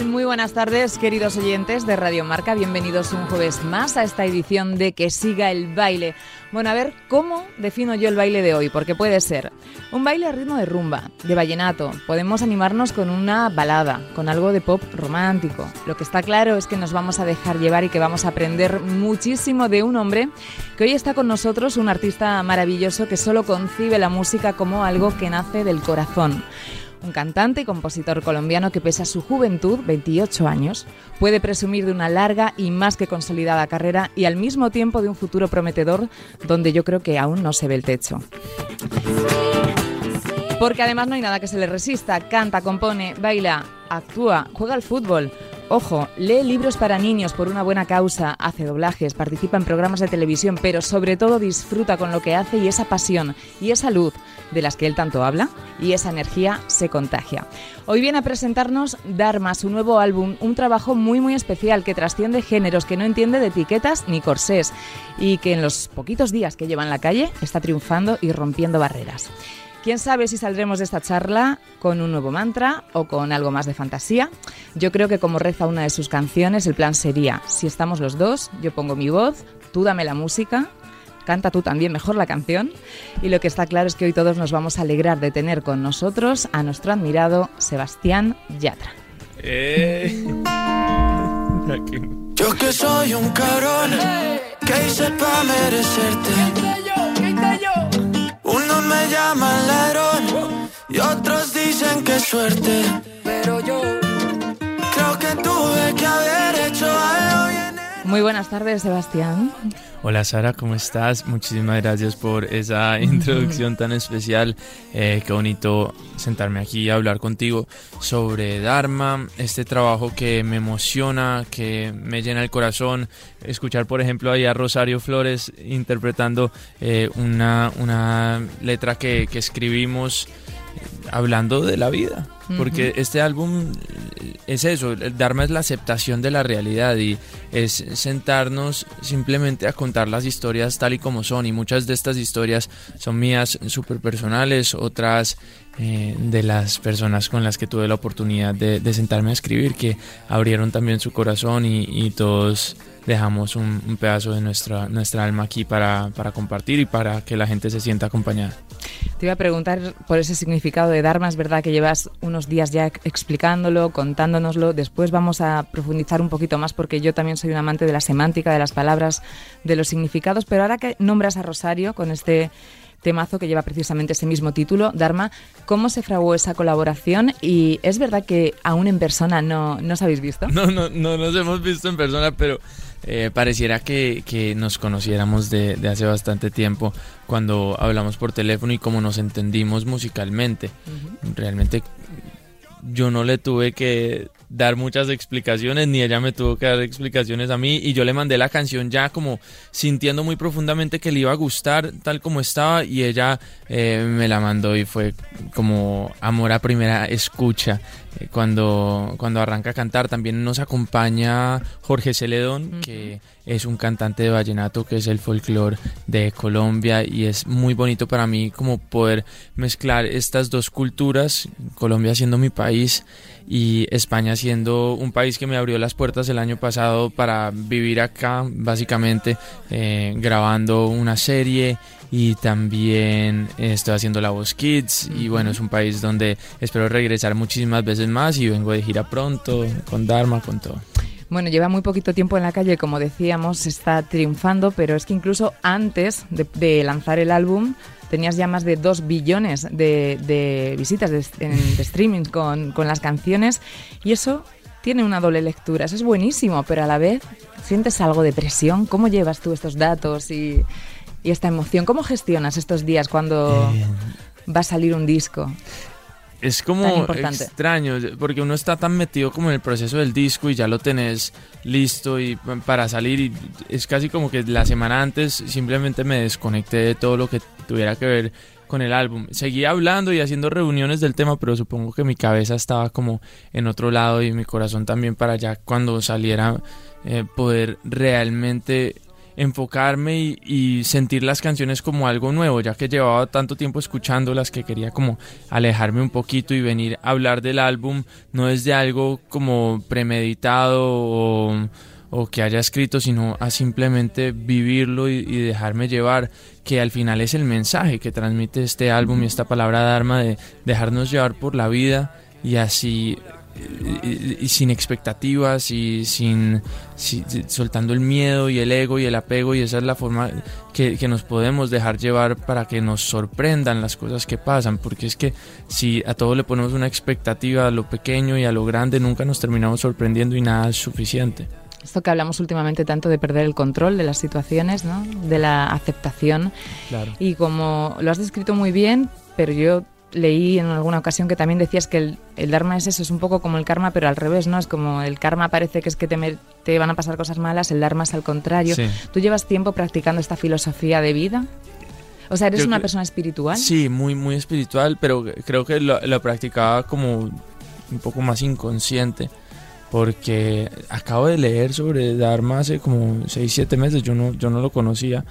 Muy buenas tardes, queridos oyentes de Radio Marca. Bienvenidos un jueves más a esta edición de Que siga el baile. Bueno, a ver, ¿cómo defino yo el baile de hoy? Porque puede ser un baile a ritmo de rumba, de vallenato. Podemos animarnos con una balada, con algo de pop romántico. Lo que está claro es que nos vamos a dejar llevar y que vamos a aprender muchísimo de un hombre que hoy está con nosotros, un artista maravilloso que solo concibe la música como algo que nace del corazón un cantante y compositor colombiano que pese a su juventud, 28 años, puede presumir de una larga y más que consolidada carrera y al mismo tiempo de un futuro prometedor donde yo creo que aún no se ve el techo. Porque además no hay nada que se le resista, canta, compone, baila, actúa, juega al fútbol, Ojo, lee libros para niños por una buena causa, hace doblajes, participa en programas de televisión, pero sobre todo disfruta con lo que hace y esa pasión y esa luz de las que él tanto habla y esa energía se contagia. Hoy viene a presentarnos Dharma, su nuevo álbum, un trabajo muy muy especial que trasciende géneros, que no entiende de etiquetas ni corsés y que en los poquitos días que lleva en la calle está triunfando y rompiendo barreras. Quién sabe si saldremos de esta charla con un nuevo mantra o con algo más de fantasía. Yo creo que como reza una de sus canciones, el plan sería, si estamos los dos, yo pongo mi voz, tú dame la música, canta tú también mejor la canción. Y lo que está claro es que hoy todos nos vamos a alegrar de tener con nosotros a nuestro admirado Sebastián Yatra. Eh. Yo que soy un cabrón, que hice para merecerte. Unos me llaman ladrón y otros dicen que suerte. Pero yo creo que tuve que haber hecho algo bien. Muy buenas tardes, Sebastián. Hola Sara, ¿cómo estás? Muchísimas gracias por esa introducción tan especial. Eh, qué bonito sentarme aquí y hablar contigo sobre Dharma, este trabajo que me emociona, que me llena el corazón. Escuchar, por ejemplo, ahí a Rosario Flores interpretando eh, una, una, letra que, que escribimos hablando de la vida, porque este álbum es eso, el Dharma es la aceptación de la realidad y es sentarnos simplemente a contar las historias tal y como son. Y muchas de estas historias son mías súper personales, otras eh, de las personas con las que tuve la oportunidad de, sentarme a escribir que abrieron también su corazón y todos dejamos un, pedazo de nuestra, nuestra alma aquí para, para, compartir y para que la gente se sienta acompañada. Te iba a preguntar por ese significado de Dharma, es verdad que llevas unos días ya explicándolo, contándonoslo, después vamos a profundizar un poquito más porque yo también soy un amante de la semántica, de las palabras, de los significados, pero ahora que nombras a Rosario con este temazo que lleva precisamente ese mismo título, Dharma. ¿Cómo se fraguó esa colaboración? Y es verdad que aún en persona no, no os habéis visto. No, no, no nos hemos visto en persona, pero eh, pareciera que, que, nos conociéramos de, de, hace bastante tiempo cuando hablamos por teléfono y como nos entendimos musicalmente. Realmente yo no le tuve que dar muchas explicaciones, ni ella me tuvo que dar explicaciones a mí, y yo le mandé la canción ya como sintiendo muy profundamente que le iba a gustar tal como estaba, y ella eh, me la mandó y fue como amor a primera escucha. Eh, cuando, cuando arranca a cantar, también nos acompaña Jorge Celedón, que es un cantante de vallenato, que es el folclore de Colombia, y es muy bonito para mí como poder mezclar estas dos culturas, Colombia siendo mi país, y España siendo un país que me abrió las puertas el año pasado para vivir acá, básicamente eh, grabando una serie y también estoy haciendo La Voz Kids y bueno, es un país donde espero regresar muchísimas veces más y vengo de gira pronto, con Dharma, con todo. Bueno, lleva muy poquito tiempo en la calle, como decíamos, está triunfando, pero es que incluso antes de lanzar el álbum tenías ya más de dos billones de, visitas de, streaming con, las canciones y eso tiene una doble lectura. Eso es buenísimo, pero a la vez sientes algo de presión. ¿Cómo llevas tú estos datos y, esta emoción? ¿Cómo gestionas estos días cuando eh, va a salir un disco? es como extraño, porque uno está tan metido como en el proceso del disco y ya lo tenés listo y para salir y es casi como que la semana antes simplemente me desconecté de todo lo que tuviera que ver con el álbum. Seguía hablando y haciendo reuniones del tema, pero supongo que mi cabeza estaba como en otro lado y mi corazón también para allá cuando saliera eh, poder realmente enfocarme y, sentir las canciones como algo nuevo, ya que llevaba tanto tiempo escuchándolas que quería como alejarme un poquito y venir a hablar del álbum. No es de algo como premeditado o, que haya escrito, sino a simplemente vivirlo y, y, dejarme llevar, que al final es el mensaje que transmite este álbum y esta palabra Dharma de dejarnos llevar por la vida y así y, sin expectativas y sin, soltando el miedo y el ego y el apego y esa es la forma que, nos podemos dejar llevar para que nos sorprendan las cosas que pasan porque es que si a todo le ponemos una expectativa a lo pequeño y a lo grande nunca nos terminamos sorprendiendo y nada es suficiente esto que hablamos últimamente tanto de perder el control de las situaciones, ¿no? de la aceptación. Y como lo has descrito muy bien, pero yo leí en alguna ocasión que también decías que el, el, Dharma es eso, es un poco como el karma, pero al revés, ¿no? Es como el karma parece que es que te, te van a pasar cosas malas, el Dharma es al contrario. ¿Tú llevas tiempo practicando esta filosofía de vida? O sea, ¿eres una persona espiritual? Sí, muy, muy espiritual, pero creo que lo, lo practicaba como un poco más inconsciente porque acabo de leer sobre Dharma hace como 6, 7 meses, yo no, yo no lo conocía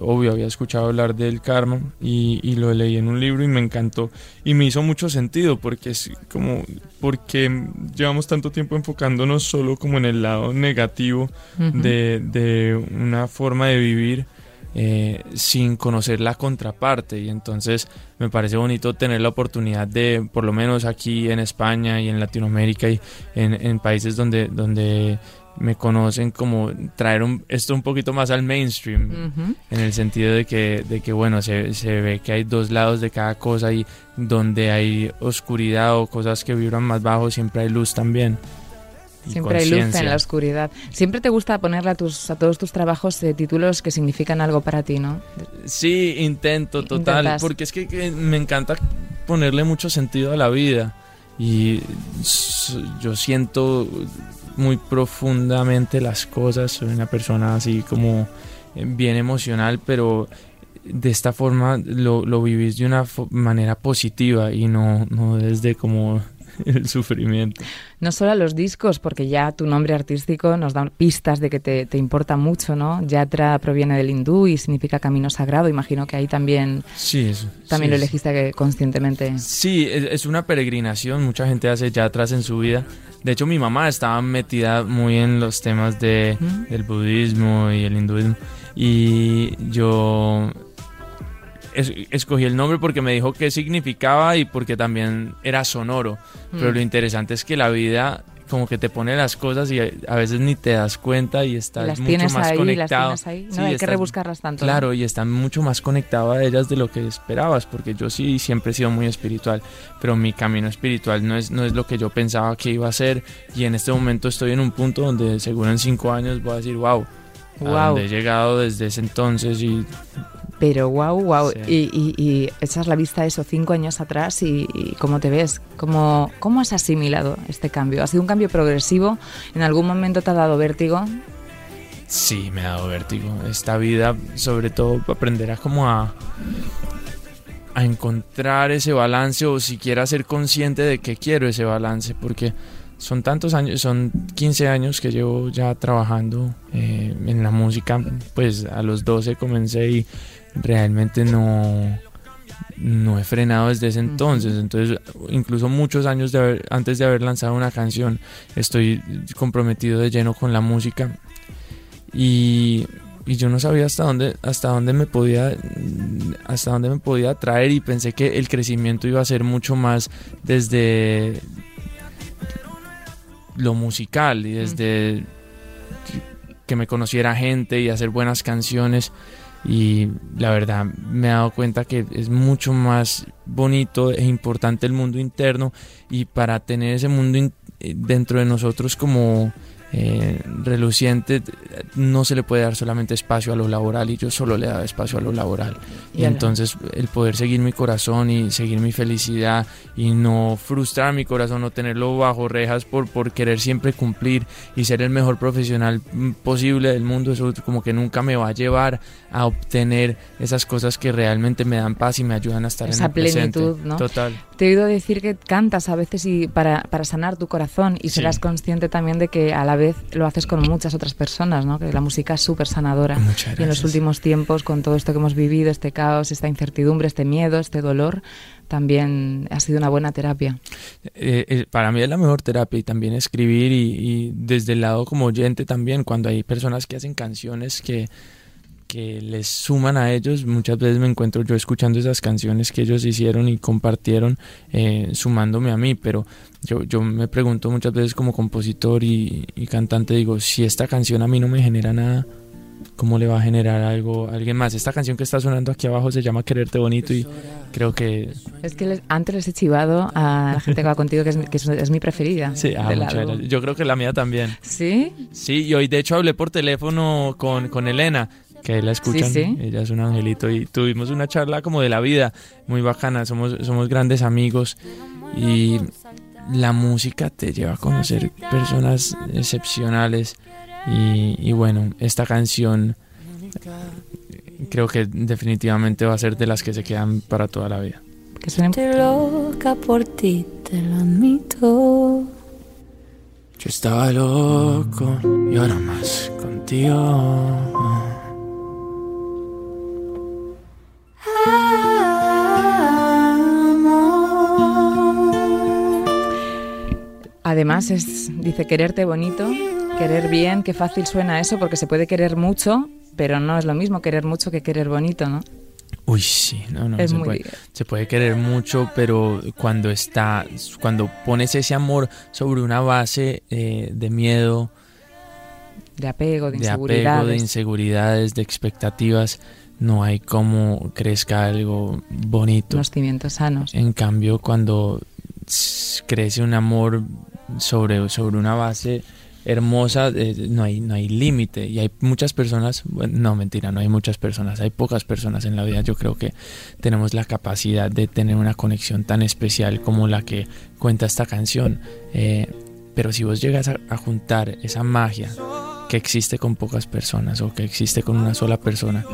obvio había escuchado hablar del karma y, y, lo leí en un libro y me encantó. Y me hizo mucho sentido porque es como porque llevamos tanto tiempo enfocándonos solo como en el lado negativo de, de, una forma de vivir eh, sin conocer la contraparte. Y entonces me parece bonito tener la oportunidad de por lo menos aquí en España y en Latinoamérica y en, en países donde donde me conocen como traer esto un poquito más al mainstream, en el sentido de que, de que bueno, se, se, ve que hay dos lados de cada cosa y donde hay oscuridad o cosas que vibran más bajo, siempre hay luz también. Siempre hay luz en la oscuridad. Siempre te gusta ponerle a, tus, a todos tus trabajos eh, títulos que significan algo para ti, ¿no? Sí, intento, total, porque es que me encanta ponerle mucho sentido a la vida y yo siento muy profundamente las cosas, soy una persona así como eh, bien emocional, pero de esta forma lo, lo vivís de una manera positiva y no, no desde como el sufrimiento. No solo a los discos, porque ya tu nombre artístico nos da pistas de que te, importa mucho, ¿no? Yatra proviene del hindú y significa camino sagrado. Imagino que ahí también, sí, también lo elegiste conscientemente. Sí, es, una peregrinación. Mucha gente hace yatras en su vida. De hecho, mi mamá estaba metida muy en los temas de, del budismo y el hinduismo. Y yo escogí el nombre porque me dijo qué significaba y porque también era sonoro. Pero mm. lo interesante es que la vida como que te pone las cosas y a veces ni te das cuenta y estás mucho más conectado. No hay que rebuscarlas tanto. Claro, y estás mucho más conectado a ellas de lo que esperabas, porque yo sí siempre he sido muy espiritual, pero mi camino espiritual no es, no es lo que yo pensaba que iba a ser y en este momento estoy en un punto donde seguro en cinco años voy a decir, wow, wow. he llegado desde ese entonces y pero wow, wow. Y, echas la vista a eso cinco años atrás y, cómo te ves, ¿Cómo, cómo has asimilado este cambio. ¿Ha sido un cambio progresivo? ¿En algún momento te ha dado vértigo? Sí, me ha dado vértigo. Esta vida, sobre todo, aprender a como a, a encontrar ese balance o siquiera ser consciente de que quiero ese balance, porque son tantos años, son 15 años que llevo ya trabajando eh, en la música, pues a los 12 comencé y realmente no, no he frenado desde ese entonces. Entonces, incluso muchos años de antes de haber lanzado una canción, estoy comprometido de lleno con la música. Y, y, yo no sabía hasta dónde, hasta dónde me podía, hasta dónde me podía traer y pensé que el crecimiento iba a ser mucho más desde lo musical y desde que me conociera gente y hacer buenas canciones y la verdad me he dado cuenta que es mucho más bonito e importante el mundo interno y para tener ese mundo dentro de nosotros como eh, reluciente no se le puede dar solamente espacio a lo laboral y yo solo le daba espacio a lo laboral. Y, entonces el poder seguir mi corazón y seguir mi felicidad y no frustrar mi corazón, no tenerlo bajo rejas por, por querer siempre cumplir y ser el mejor profesional posible del mundo, eso como que nunca me va a llevar a obtener esas cosas que realmente me dan paz y me ayudan a estar en el plenitud, presente. ¿no? Total. Te he oído decir que cantas a veces y para, para sanar tu corazón y serás consciente también de que a la vez lo haces con muchas otras personas, ¿no? Que la música es súper sanadora. y en los últimos tiempos, con todo esto que hemos vivido, este caos, esta incertidumbre, este miedo, este dolor, también ha sido una buena terapia. Eh, eh, para mí es la mejor terapia y también escribir y desde el lado como oyente también, cuando hay personas que hacen canciones que que les suman a ellos. Muchas veces me encuentro yo escuchando esas canciones que ellos hicieron y compartieron, eh, sumándome a mí, pero yo, yo me pregunto muchas veces como compositor y, cantante, digo, si esta canción a mí no me genera nada, ¿cómo le va a generar algo a alguien más? Esta canción que está sonando aquí abajo se llama Quererte Bonito y creo que... Es que antes les he chivado a la gente que va contigo que es, que es, mi preferida. Sí, ah, yo creo que la mía también. ¿Sí? Sí, y hoy de hecho hablé por teléfono con, con Elena que la escuchan. Ella es un angelito y tuvimos una charla como de la vida muy bacana. Somos, somos grandes amigos y la música te lleva a conocer personas excepcionales. Y, bueno, esta canción creo que definitivamente va a ser de las que se quedan para toda la vida. Que loca por ti, te lo admito. Yo estaba loco y ahora más contigo. Además, es, dice quererte bonito, querer bien, qué fácil suena eso, porque se puede querer mucho, pero no es lo mismo querer mucho que querer bonito, ¿no? Uy, sí, no, no. se, puede, querer mucho, pero cuando está, cuando pones ese amor sobre una base eh, de miedo, de apego, de, de inseguridades. apego, de inseguridades, de expectativas, no hay como crezca algo bonito. Los cimientos sanos. En cambio, cuando crece un amor sobre, sobre una base hermosa, eh, no hay, no hay límite. Y hay muchas personas, no mentira, no hay muchas personas, hay pocas personas en la vida. Yo creo que tenemos la capacidad de tener una conexión tan especial como la que cuenta esta canción. Eh, pero si vos llegas a, juntar esa magia que existe con pocas personas o que existe con una sola persona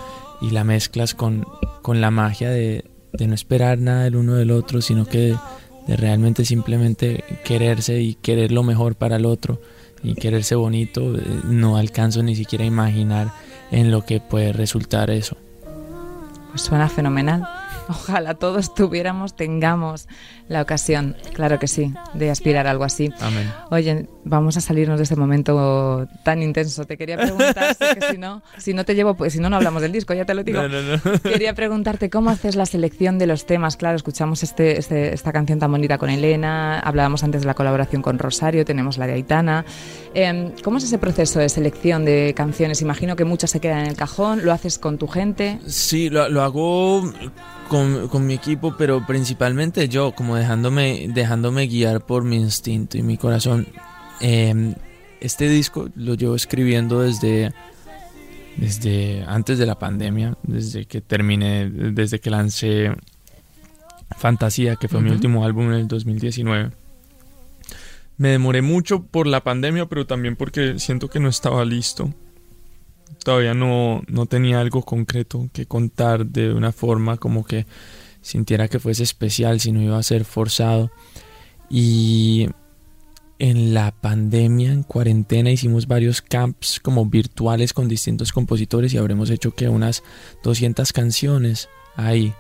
y la mezclas con, con la magia de, de no esperar nada del uno del otro, sino que de realmente simplemente quererse y querer lo mejor para el otro y quererse bonito, eh, no alcanzo ni siquiera a imaginar en lo que puede resultar eso. Pues suena fenomenal. Ojalá todos tuviéramos, tengamos la ocasión, claro que sí, de aspirar a algo así. Amén. Oye, vamos a salirnos de este momento tan intenso. Te quería preguntar si no, si no te llevo, pues si no, no hablamos del disco, ya te lo digo. No, no, no. Quería preguntarte cómo haces la selección de los temas. Claro, escuchamos este, este, esta canción tan bonita con Elena, hablábamos antes de la colaboración con Rosario, tenemos la de Aitana. Em, ¿Cómo es ese proceso de selección de canciones? Imagino que muchas se quedan en el cajón, ¿lo haces con tu gente? Sí, lo, lo hago con, con, mi equipo, pero principalmente yo, como dejándome, dejándome guiar por mi instinto y mi corazón. Em, este disco lo llevo escribiendo desde, desde antes de la pandemia, desde que terminé, desde que lancé Fantasía, que fue mi último álbum en el 2019. Me demoré mucho por la pandemia, pero también porque siento que no estaba listo todavía no, no tenía algo concreto que contar de una forma como que sintiera que fuese especial, si no iba a ser forzado. Y en la pandemia, en cuarentena, hicimos varios camps como virtuales con distintos compositores y habremos hecho que unas 200 canciones ahí.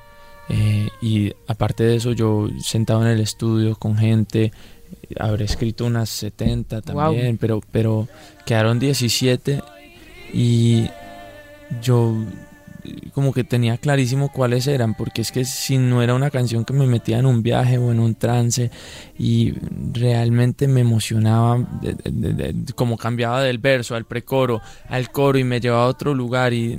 Eh, y aparte de eso, yo sentado en el estudio con gente, habré escrito unas 70 también, pero, pero quedaron 17 y yo como que tenía clarísimo cuáles eran, porque es que si no era una canción que me metía en un viaje o en un trance y realmente me emocionaba, como cambiaba del verso al precoro, al coro y me llevaba a otro lugar y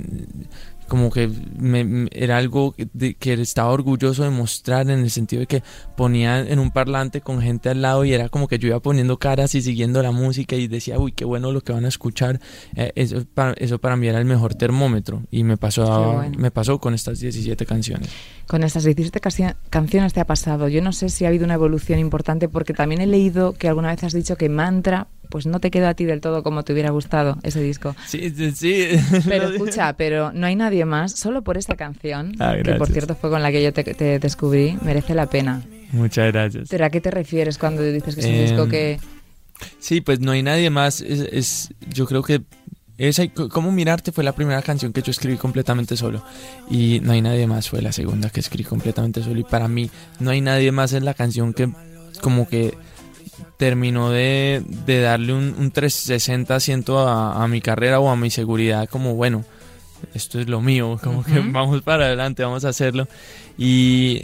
como que me, era algo que estaba orgulloso de mostrar en el sentido de que ponía en un parlante con gente al lado y era como que yo iba poniendo caras y siguiendo la música y decía, uy, qué bueno lo que van a escuchar. Eh, eso, para, eso para mí era el mejor termómetro y me pasó, me pasó con estas 17 canciones. Con estas 17 canciones te ha pasado. Yo no sé si ha habido una evolución importante porque también he leído que alguna vez has dicho que Mantra pues no te quedó a ti del todo como te hubiera gustado ese disco. Sí, sí. Pero escucha, pero no hay nadie más, solo por esta canción, ah, que por cierto fue con la que yo te, descubrí, merece la pena. Muchas gracias. ¿Pero a qué te refieres cuando dices que es un disco em, que...? Sí, pues no hay nadie más, es, yo creo que esa, Cómo mirarte fue la primera canción que yo escribí completamente solo. Y No hay nadie más fue la segunda que escribí completamente solo. Y para mí, No hay nadie más es la canción que como que terminó de, darle un, 360 asiento a, mi carrera o a mi seguridad, como bueno, esto es lo mío, como que vamos para adelante, vamos a hacerlo. Y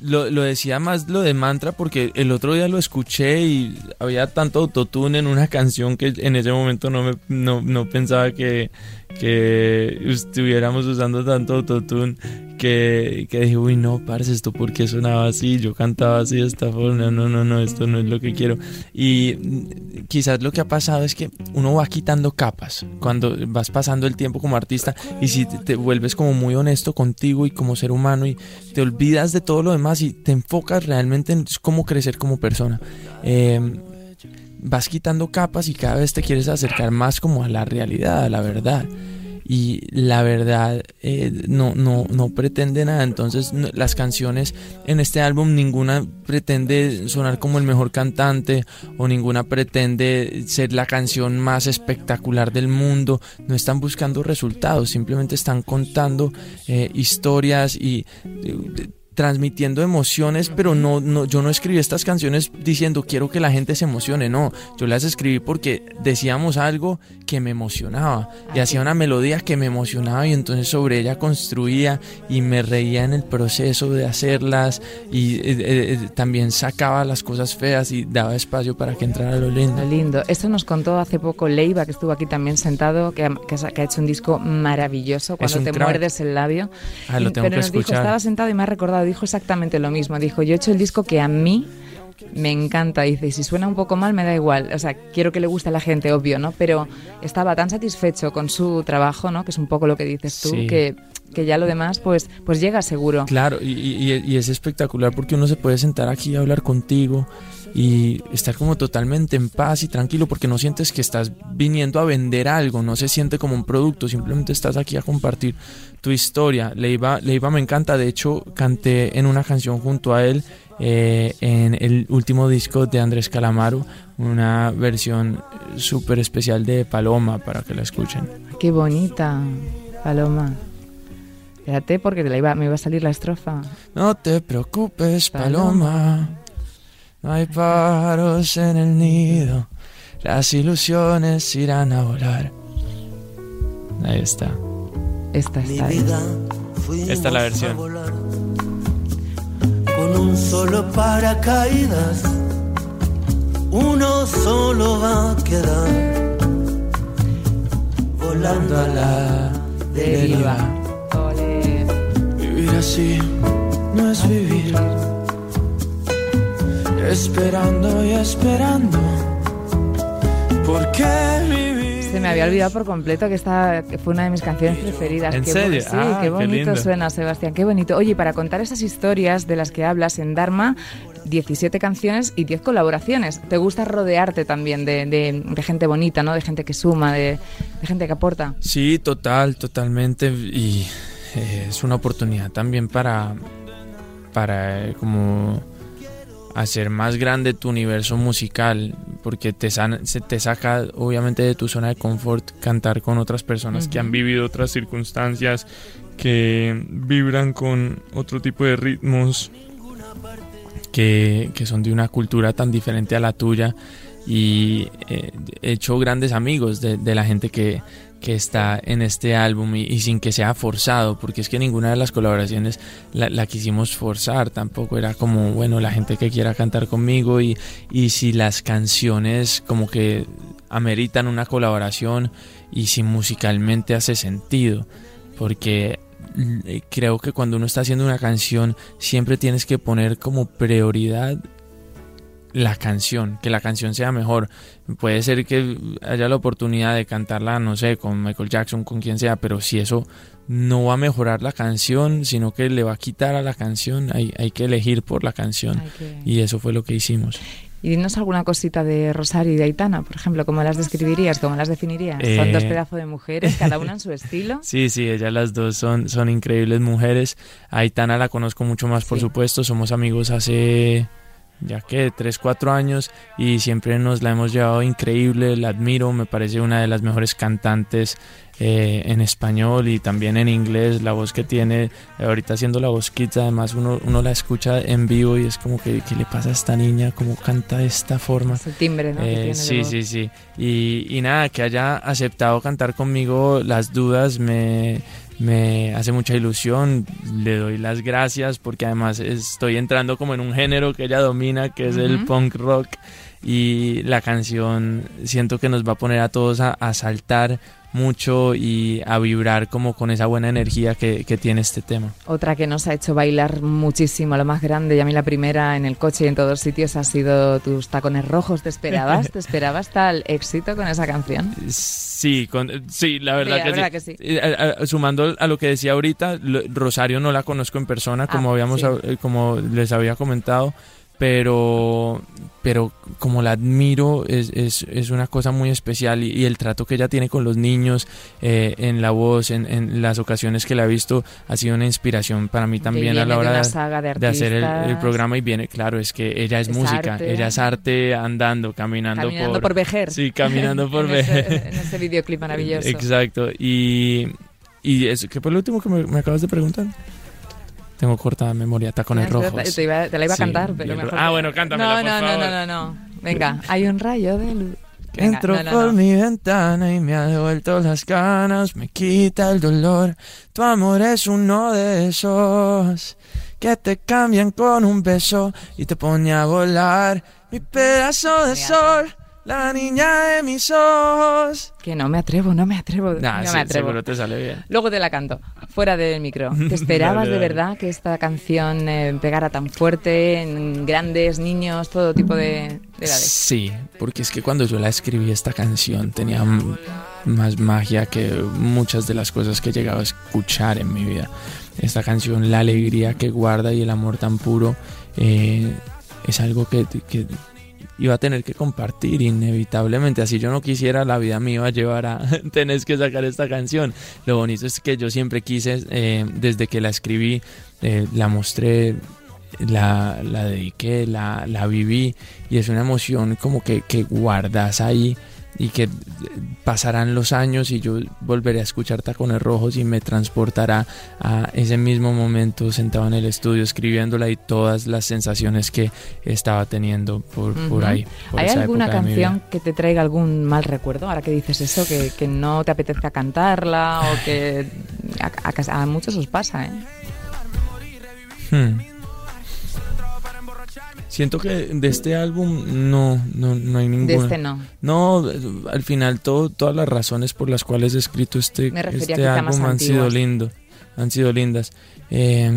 lo, decía más lo de mantra porque el otro día lo escuché y había tanto autotune en una canción que en ese momento no, me, no, no pensaba que, que estuviéramos usando tanto autotune que, que dije, uy, no, parce, esto porque sonaba así, yo cantaba así de esta forma, no, no, no, esto no es lo que quiero. Y quizás lo que ha pasado es que uno va quitando capas cuando vas pasando el tiempo como artista y si te, vuelves como muy honesto contigo y como ser humano y te olvidas de todo lo demás y te enfocas realmente en cómo crecer como persona. Eh, vas quitando capas y cada vez te quieres acercar más como a la realidad, a la verdad. Y la verdad eh, no, no, no pretende nada. Entonces las canciones en este álbum ninguna pretende sonar como el mejor cantante o ninguna pretende ser la canción más espectacular del mundo. No están buscando resultados, simplemente están contando eh, historias y... Eh, transmitiendo emociones, pero no, no, yo no escribí estas canciones diciendo quiero que la gente se emocione, no, yo las escribí porque decíamos algo que me emocionaba y hacía una melodía que me emocionaba y entonces sobre ella construía y me reía en el proceso de hacerlas y eh, eh, eh, también sacaba las cosas feas y daba espacio para que entrara lo lindo. Lo lindo. Esto nos contó hace poco Leiva, que estuvo aquí también sentado, que ha, que ha hecho un disco maravilloso cuando te muerdes el labio. Ah, lo tengo pero que escuchar. estaba sentado y me ha recordado dijo exactamente lo mismo. Dijo, yo he hecho el disco que a mí me encanta. Dice, si suena un poco mal, me da igual. O sea, quiero que le guste a la gente, obvio, ¿no? Pero estaba tan satisfecho con su trabajo, ¿no? Que es un poco lo que dices tú, que, que ya lo demás, pues, pues llega seguro. Claro, y, y, es espectacular porque uno se puede sentar aquí y hablar contigo y estar como totalmente en paz y tranquilo porque no sientes que estás viniendo a vender algo, no se siente como un producto, simplemente estás aquí a compartir tu historia. Leiva, Leiva me encanta, de hecho canté en una canción junto a él eh, en el último disco de Andrés Calamaro, una versión súper especial de Paloma para que la escuchen. Qué bonita, Paloma. Espérate porque me iba a salir la estrofa. No te preocupes, Paloma. No hay paros en el nido. Las ilusiones irán a volar. Ahí está. Esta está. Esta es la versión. Con un solo paracaídas, uno solo va a quedar. Volando a la deriva. Vivir así no es vivir. Esperando y esperando. ¿Por qué vivir? Se me había olvidado por completo que esta fue una de mis canciones preferidas. ¿En qué serio? Sí, ah, qué bonito suena, Sebastián, qué bonito. Oye, para contar esas historias de las que hablas en Dharma, 17 canciones y 10 colaboraciones. ¿Te gusta rodearte también de, gente bonita, ¿no? De gente que suma, de, gente que aporta. Sí, total, totalmente. Y eh, es una oportunidad también para, para eh, como hacer más grande tu universo musical, porque te, se te saca obviamente de tu zona de confort cantar con otras personas que han vivido otras circunstancias, que vibran con otro tipo de ritmos, que, que son de una cultura tan diferente a la tuya y eh, he hecho grandes amigos de, de la gente que, que está en este álbum y, sin que sea forzado, porque es que ninguna de las colaboraciones la, quisimos forzar, tampoco era como, bueno, la gente que quiera cantar conmigo y, y si las canciones como que ameritan una colaboración y si musicalmente hace sentido. porque mm, creo que cuando uno está haciendo una canción siempre tienes que poner como prioridad la canción, que la canción sea mejor. Puede ser que haya la oportunidad de cantarla, no sé, con Michael Jackson, con quien sea, pero si eso no va a mejorar la canción, sino que le va a quitar a la canción, hay, hay que elegir por la canción. Y eso fue lo que hicimos. Y dinos alguna cosita de Rosario y de Aitana, por ejemplo, ¿cómo las describirías? ¿Cómo las definirías? Son dos eh, pedazos de mujeres, cada una en su estilo. Sí, sí, ellas las dos son, son increíbles mujeres. Aitana la conozco mucho más, por supuesto, somos amigos hace ya que 3, 4 años y siempre nos la hemos llevado increíble, la admiro, me parece una de las mejores cantantes eh, en español y también en inglés, la voz que tiene, ahorita haciendo la voz kids, además uno, uno la escucha en vivo y es como que, ¿qué le pasa a esta niña? ¿Cómo canta de esta forma? El timbre, ¿no? Eh, sí, sí, sí. Y, y nada, que haya aceptado cantar conmigo las dudas me me hace mucha ilusión, le doy las gracias porque además estoy entrando como en un género que ella domina, que es el punk rock y la canción siento que nos va a poner a todos a, saltar mucho y a vibrar como con esa buena energía que, tiene este tema. Otra que nos ha hecho bailar muchísimo, lo más grande, y a mí la primera en el coche y en todos sitios ha sido tus tacones rojos. ¿Te esperabas? ¿Te esperabas tal éxito con esa canción? Sí, sí, la verdad, que, sí. Eh, sumando a lo que decía ahorita, Rosario no la conozco en persona, como, ah, habíamos, eh, como les había comentado pero, pero como la admiro es, es, es una cosa muy especial y, el trato que ella tiene con los niños eh, en la voz, en, en, las ocasiones que la he visto, ha sido una inspiración para mí también a la hora de, hacer el, programa y viene, claro, es que ella es, música, ella es arte andando, caminando, caminando por, por Vejer. Sí, caminando por Vejer. en ese videoclip maravilloso. Exacto, y, y eso, ¿qué fue lo último que me, me acabas de preguntar? Tengo corta memoria, tacones rojos. Te, la iba a cantar, pero mejor. Ah, bueno, cántamela, no, no, no, No, no, no, Venga, hay un rayo de luz. Entro por mi ventana y me ha devuelto las ganas, me quita el dolor. Tu amor es uno de esos que te cambian con un beso y te pone a volar. Mi pedazo de sol la niña de mis ojos. Que no me atrevo, no me atrevo. no me atrevo. Seguro te sale bien. Luego te la canto, fuera del micro. ¿Te esperabas de verdad que esta canción eh, pegara tan fuerte en grandes, niños, todo tipo de, edades? Sí, porque es que cuando yo la escribí esta canción tenía más magia que muchas de las cosas que he llegado a escuchar en mi vida. Esta canción, la alegría que guarda y el amor tan puro, eh, es algo que, que iba a tener que compartir inevitablemente. Así yo no quisiera, la vida me iba a llevar a tenés que sacar esta canción. Lo bonito es que yo siempre quise, eh, desde que la escribí, eh, la mostré, la, la dediqué, la, la, viví y es una emoción como que, que guardas ahí y que pasarán los años y yo volveré a escuchar Tacones Rojos y me transportará a ese mismo momento sentado en el estudio escribiéndola y todas las sensaciones que estaba teniando por, por ahí. ¿Hay alguna canción que te traiga algún mal recuerdo ahora que dices eso, que, que no te apetezca cantarla o que a, muchos os pasa? ¿eh? Hmm. Siento que de este álbum no, no, no hay ninguna. De este no. No, al final todo, todas las razones por las cuales he escrito este, este álbum han sido lindo, han sido lindas. Eh,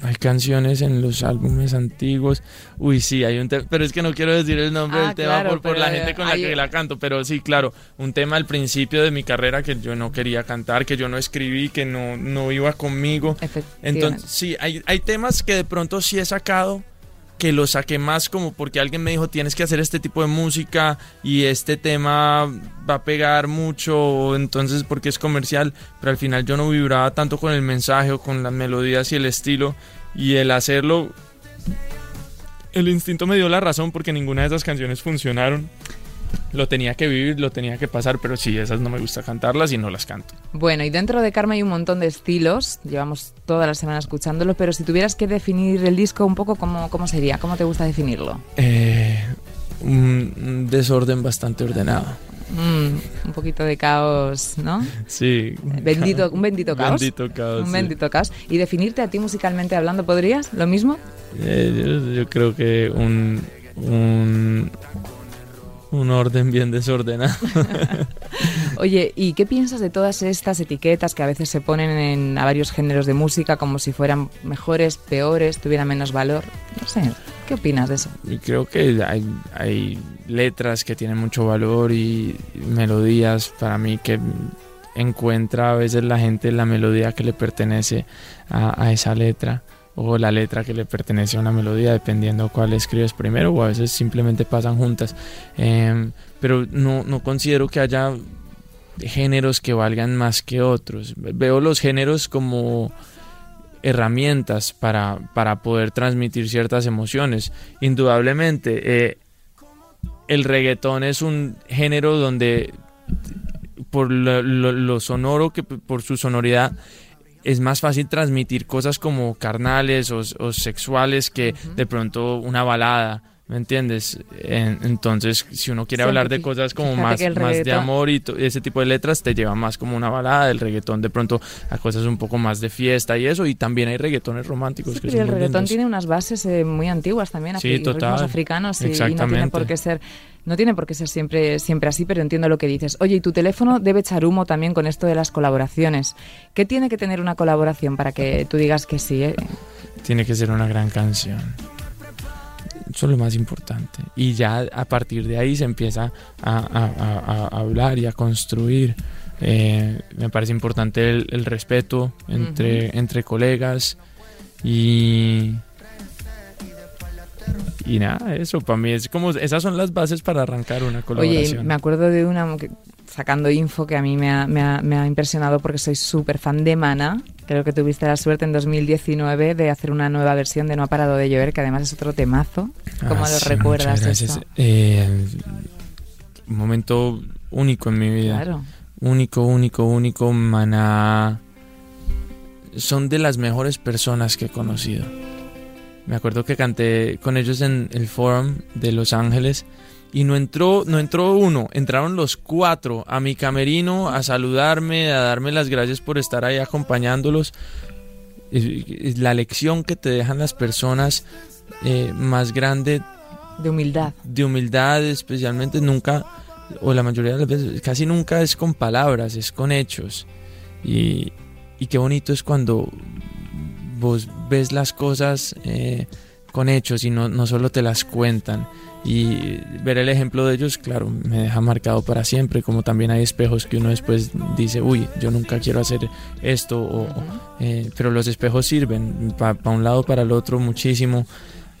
hay canciones en los álbumes antiguos. Uy, sí, hay un tema, pero es que no quiero decir el nombre del ah, tema por, por la gente con la que la canto, pero sí, claro, un tema al principio de mi carrera que yo no quería cantar, que yo no escribí, que no, no iba conmigo. Entonces, sí, hay, hay temas que de pronto sí he sacado que lo saqué más como porque alguien me dijo tienes que hacer este tipo de música y este tema va a pegar mucho, entonces porque es comercial, pero al final yo no vibraba tanto con el mensaje o con las melodías y el estilo y el hacerlo, el instinto me dio la razón porque ninguna de esas canciones funcionaron lo tenía que vivir, lo tenía que pasar, pero sí, esas no me gusta cantarlas y no las canto. Bueno, y dentro de Karma hay un montón de estilos, llevamos toda la semana escuchándolo, pero si tuvieras que definir el disco un poco, ¿cómo, cómo sería? ¿Cómo te gusta definirlo? Eh, un desorden bastante ordenado. Mm, un poquito de caos, ¿no? Sí. Bendito, un bendito caos. Bendito caos. Un bendito caos. ¿Y definirte a ti musicalmente hablando podrías? ¿Lo mismo? Eh, yo, creo que un, un un orden bien desordenado. Oye, ¿y qué piensas de todas estas etiquetas que a veces se ponen en, a varios géneros de música como si fueran mejores, peores, tuvieran menos valor? No sé, ¿qué opinas de eso? Y creo que hay, hay letras que tienen mucho valor y melodías para mí que encuentra a veces la gente la melodía que le pertenece a, esa letra o la letra que le pertenece a una melodía, dependiendo cuál escribes primero, o a veces simplemente pasan juntas. Em, pero no, no considero que haya géneros que valgan más que otros. Veo los géneros como herramientas para, para poder transmitir ciertas emociones. Indudablemente, eh, el reggaetón es un género donde por lo, sonoro, que por su sonoridad, es más fácil transmitir cosas como carnales o, sexuales que de pronto una balada. ¿Me entiendes? entonces, si uno quiere hablar de cosas como más, más de amor y ese tipo de letras, te lleva más como una balada. El reggaetón de pronto a cosas un poco más de fiesta y eso. Y también hay reggaetones románticos. que el reggaetón tiene unas bases eh, muy antiguas también, sí, total. africanos y, no tiene por qué ser no tiene por qué ser siempre, siempre así, pero entiendo lo que dices. Oye, y tu teléfono debe echar humo también con esto de las colaboraciones. ¿Qué tiene que tener una colaboración para que tú digas que sí? Eh? Tiene que ser una gran canción. Eso es lo más importante. Y ya a partir de ahí se empieza a, hablar y a construir. Eh, me parece importante el, respeto entre, entre colegas y, y nada, eso para mí es como, esas son las bases para arrancar una colaboración. Oye, me acuerdo de una, sacando info que a mí me ha, me ha, me ha impresionado porque soy súper fan de Mana. Creo que tuviste la suerte en 2019 de hacer una nueva versión de No ha parado de llover, que además es otro temazo. ¿Cómo ah, lo recuerdas? Eh, un momento único en mi vida. Claro. Único, único, único. Mana son de las mejores personas que he conocido. Me acuerdo que canté con ellos en el Forum de Los Ángeles y no entró, no entró uno, entraron los cuatro a mi camerino a saludarme, a darme las gracias por estar ahí acompañándolos. La lección que te dejan las personas eh, más grande de humildad. De humildad, especialmente nunca, o la mayoría de las veces, casi nunca es con palabras, es con hechos. Y, y qué bonito es cuando vos ves las cosas eh, con hechos y no, no solo te las cuentan. Y ver el ejemplo de ellos, claro, me deja marcado para siempre, como también hay espejos que uno después dice, uy, yo nunca quiero hacer esto, eh, pero los espejos sirven para un lado, para el otro muchísimo.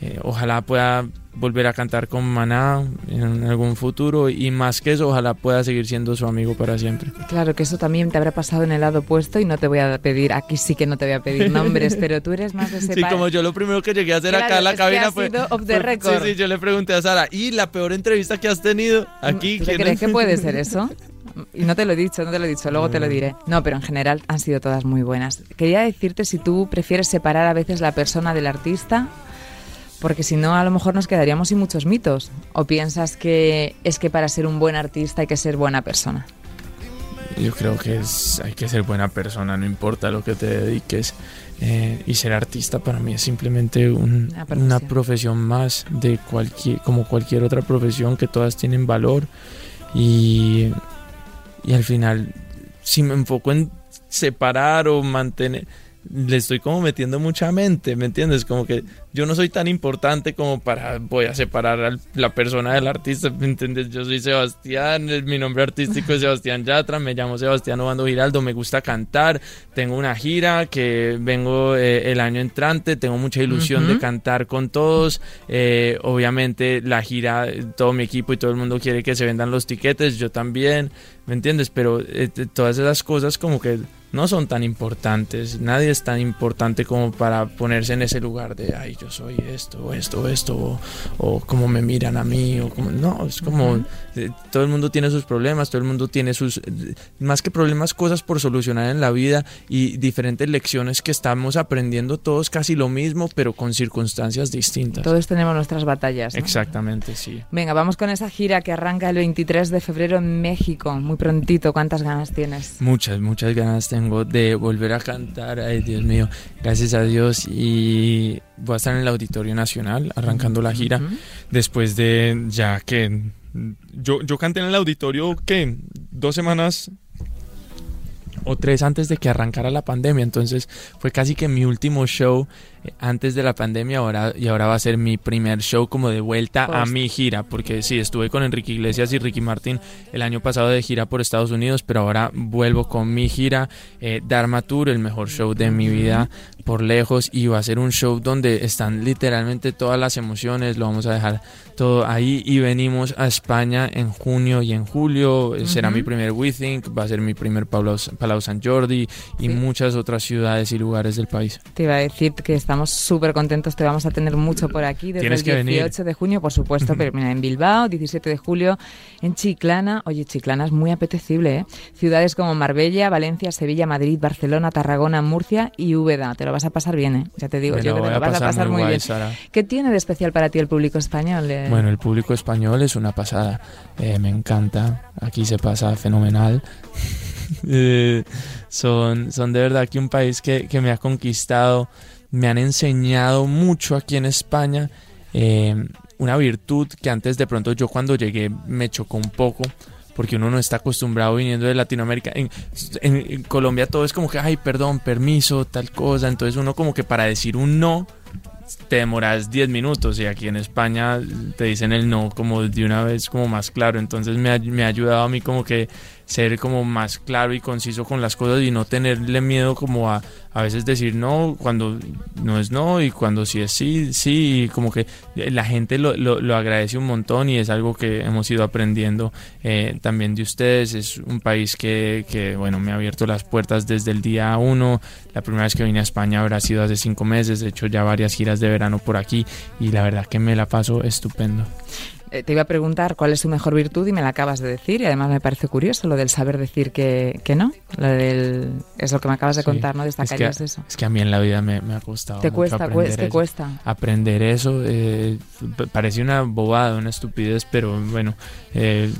Eh, ojalá pueda volver a cantar con Maná en algún futuro y más que eso, ojalá pueda seguir siendo su amigo para siempre. Claro que eso también te habrá pasado en el lado opuesto y no te voy a pedir, aquí sí que no te voy a pedir nombres, pero tú eres más de ese Sí, como yo lo primero que llegué a hacer acá en la cabina fue, Sí, sí, yo le pregunté a Sara, ¿y la peor entrevista que has tenido aquí? ¿Tú crees que puede ser eso? Y no te lo he dicho, no te lo he dicho, luego te lo diré. No, pero en general han sido todas muy buenas. Quería decirte si tú prefieres separar a veces la persona del artista porque si no, a lo mejor nos quedaríamos sin muchos mitos. ¿O piensas que es que para ser un buen artista hay que ser buena persona? Yo creo que es, hay que ser buena persona, no importa lo que te dediques. Eh, y ser artista para mí es simplemente una, profesión. más de cualquier, como cualquier otra profesión que todas tienen valor. Y, y al final, si me enfoco en separar o mantener le estoy como metiendo mucha mente, ¿me entiendes? Como que yo no soy tan importante como para voy a separar a la persona del artista, ¿me entiendes? Yo soy Sebastián, mi nombre artístico es Sebastián Yatra, me llamo Sebastián Obando Giraldo, me gusta cantar, tengo una gira que vengo eh, el año entrante, tengo mucha ilusión de cantar con todos, eh, obviamente la gira, todo mi equipo y todo el mundo quiere que se vendan los tiquetes, yo también, ¿me entiendes? Pero eh, todas esas cosas como que no son tan importantes. Nadie es tan importante como para ponerse en ese lugar de, ay, yo soy esto, esto, esto, o, o cómo me miran a mí, o como, no, es como, eh, todo el mundo tiene sus problemas, todo el mundo tiene sus, más que problemas, cosas por solucionar en la vida y diferentes lecciones que estamos aprendiendo todos casi lo mismo, pero con circunstancias distintas. Todos tenemos nuestras batallas. Exactamente, sí. Venga, vamos con esa gira que arranca el 23 de febrero en México, muy prontito. ¿Cuántas ganas tienes? Muchas, muchas ganas tengo de volver a cantar. Ay, Dios mío, gracias a Dios. Y voy a estar en el Auditorio Nacional arrancando la gira. Después de ya que yo, yo canté en el auditorio que dos semanas o tres antes de que arrancara la pandemia. Entonces fue casi que mi último show eh, antes de la pandemia. Ahora, y ahora va a ser mi primer show como de vuelta a mi gira, porque sí, estuve con Enrique Iglesias y Ricky Martin el año pasado de gira por Estados Unidos, pero ahora vuelvo con mi gira, eh, Dharma Tour, el mejor show de mi vida por lejos, y va a ser un show donde están literalmente todas las emociones, lo vamos a dejar todo ahí. Y venimos a España en junio y en julio, eh, será mi primer We Think, va a ser mi primer Palau, San Jordi y muchas otras ciudades y lugares del país. Te iba a decir que estamos súper contentos, te vamos a tener mucho por aquí desde el 18 de junio, por supuesto, pero mira, en Bilbao, 17 de julio, en Chiclana, oye, Chiclana es muy apetecible, ¿eh? Ciudades como Marbella, Valencia, Sevilla, Madrid, Barcelona, Tarragona, Murcia y Úbeda, te lo vas a pasar bien, ¿eh? Ya te digo, yo que te lo vas a pasar muy, bien. ¿Qué tiene de especial para ti el público español? Eh? Bueno, el público español es una pasada, eh, me encanta, aquí se pasa fenomenal. son, son de verdad que un país que, que me ha conquistado me han enseñado mucho aquí en España. Eh, una virtud que antes de pronto yo cuando llegué me chocó un poco porque uno no está acostumbrado viniendo de Latinoamérica. En, en, Colombia todo es como que, ay, perdón, permiso, tal cosa. Entonces uno como que para decir un no te demoras 10 minutos y aquí en España te dicen el no como de una vez como más claro. Entonces me ha, me ha ayudado a mí como que ser como más claro y conciso con las cosas y no tenerle miedo como a a veces decir no cuando no es no y cuando sí es sí, sí, y como que la gente lo, lo, agradece un montón y es algo que hemos ido aprendiendo eh, también de ustedes. Es un país que, que, bueno, me ha abierto las puertas desde el día uno. La primera vez que vine a España habrá sido hace cinco meses, he hecho ya varias giras de verano por aquí y la verdad que me la paso estupendo. Eh, te iba a preguntar cuál es su mejor virtud y me la acabas de decir y además me parece curioso lo del saber decir que, que no. Lo del, es lo que me acabas de contar, ¿no? Destacarías es que, eso. Es que a mí en la vida me, ha costado. ¿Te cuesta? Aprender es que cuesta. Aprender eso eh, parece una bobada, una estupidez, pero bueno, eh,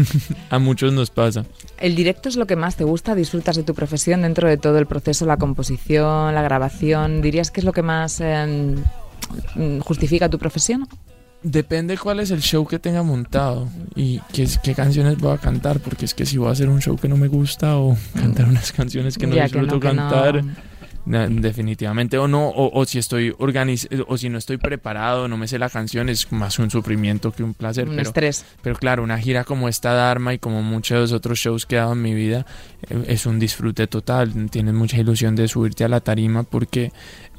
a muchos nos pasa. ¿El directo es lo que más te gusta? ¿Disfrutas de tu profesión dentro de todo el proceso, la composición, la grabación? ¿Dirías que es lo que más em, justifica tu profesión? Depende cuál es el show que tenga montado y qué, qué, canciones voy a cantar, porque es que si voy a hacer un show que no me gusta o cantar unas canciones que no disfruto cantar, definitivamente o no, o, si estoy organizado o si no estoy preparado, no me sé la canción, es más un sufrimiento que un placer. Un pero, estrés. Pero claro, una gira como esta Dharma y como muchos otros shows que he dado en mi vida eh, es un disfrute total. Tienes mucha ilusión de subirte a la tarima porque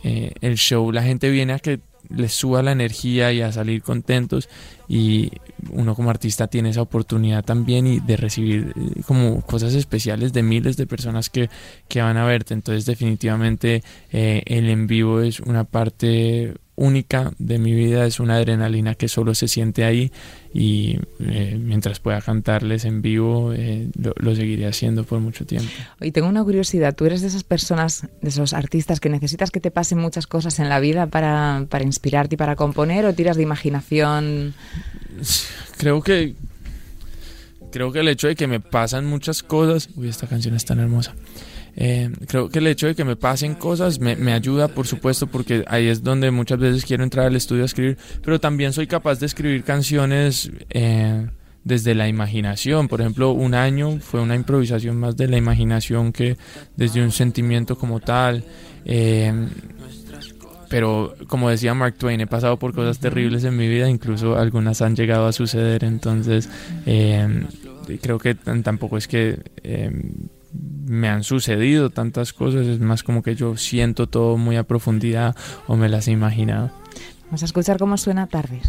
eh, el show, la gente viene a que les suba la energía y a salir contentos y uno como artista tiene esa oportunidad también y de recibir eh, como cosas especiales de miles de personas que, que van a verte. Entonces definitivamente eh, el en vivo es una parte única de mi vida, es una adrenalina que solo se siente ahí y eh, mientras pueda cantarles en vivo eh, lo, seguiré haciendo por mucho tiempo. Y tengo una curiosidad, ¿tú eres de esas personas, de esos artistas que necesitas que te pasen muchas cosas en la vida para, para inspirarte y para componer o tiras de imaginación? Creo que creo que el hecho de que me pasan muchas cosas, uy, esta canción es tan hermosa. Eh, creo que el hecho de que me pasen cosas me, ayuda, por supuesto, porque ahí es donde muchas veces quiero entrar al estudio a escribir, pero también soy capaz de escribir canciones eh, desde la imaginación. Por ejemplo, un año fue una improvisación más de la imaginación que desde un sentimiento como tal. Eh, pero como decía Mark Twain, he pasado por cosas terribles en mi vida, incluso algunas han llegado a suceder, entonces creo que tampoco es que me han sucedido tantas cosas, es más como que yo siento todo muy a profundidad o me las he imaginado. Vamos a escuchar cómo suena Tardes.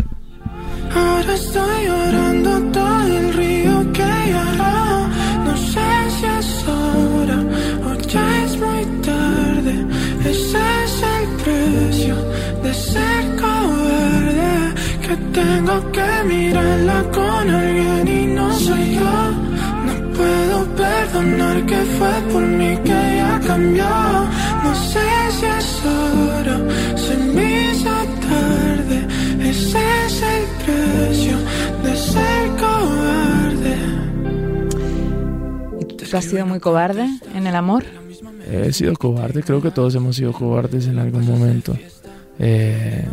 Ahora estoy llorando todo el río que lloró. No sé si es hora o ya es muy tarde. Ese es el precio de ser cobarde. Que tengo que mirarla con alguien y no soy yo perdonar que fue por mí que ya cambió. No sé si es hora, se me hizo tarde. Ese es el precio de ser cobarde. ¿Tú has sido muy cobarde en el amor? He sido cobarde, creo que todos hemos sido cobardes en algún momento. Eh,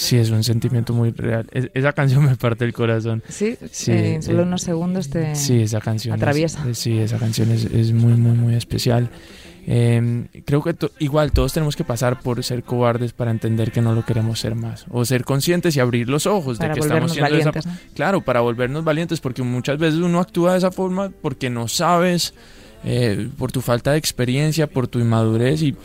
sí, es un sentimiento muy real. esa canción me parte el corazón. Sí, sí en solo unos segundos te sí, esa canción atraviesa. sí, esa canción es, es muy, muy, muy especial. Eh, creo que igual todos tenemos que pasar por ser cobardes para entender que no lo queremos ser más. O ser conscientes y abrir los ojos de que estamos siendo esa... Claro, para volvernos valientes, porque muchas veces uno actúa de esa forma porque no sabes, eh, por tu falta de experiencia, por tu inmadurez y